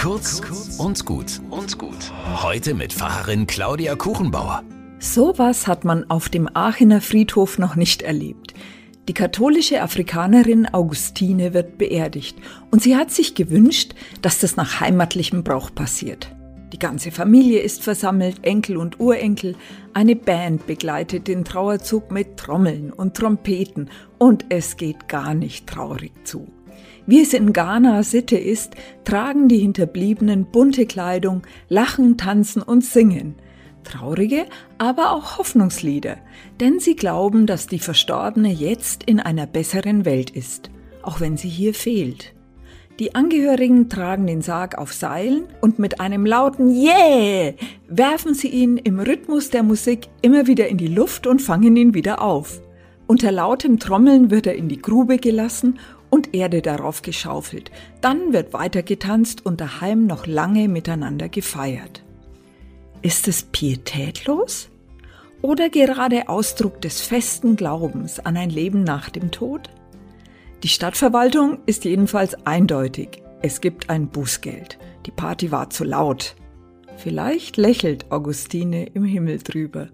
Kurz und gut und gut. Heute mit Pfarrerin Claudia Kuchenbauer. Sowas hat man auf dem Aachener Friedhof noch nicht erlebt. Die katholische Afrikanerin Augustine wird beerdigt und sie hat sich gewünscht, dass das nach heimatlichem Brauch passiert. Die ganze Familie ist versammelt, Enkel und Urenkel. Eine Band begleitet den Trauerzug mit Trommeln und Trompeten und es geht gar nicht traurig zu. Wie es in Ghana Sitte ist, tragen die Hinterbliebenen bunte Kleidung, lachen, tanzen und singen. Traurige, aber auch Hoffnungslieder, denn sie glauben, dass die Verstorbene jetzt in einer besseren Welt ist, auch wenn sie hier fehlt. Die Angehörigen tragen den Sarg auf Seilen und mit einem lauten Yeah werfen sie ihn im Rhythmus der Musik immer wieder in die Luft und fangen ihn wieder auf. Unter lautem Trommeln wird er in die Grube gelassen und Erde darauf geschaufelt. Dann wird weiter getanzt und daheim noch lange miteinander gefeiert. Ist es pietätlos? Oder gerade Ausdruck des festen Glaubens an ein Leben nach dem Tod? Die Stadtverwaltung ist jedenfalls eindeutig. Es gibt ein Bußgeld. Die Party war zu laut. Vielleicht lächelt Augustine im Himmel drüber.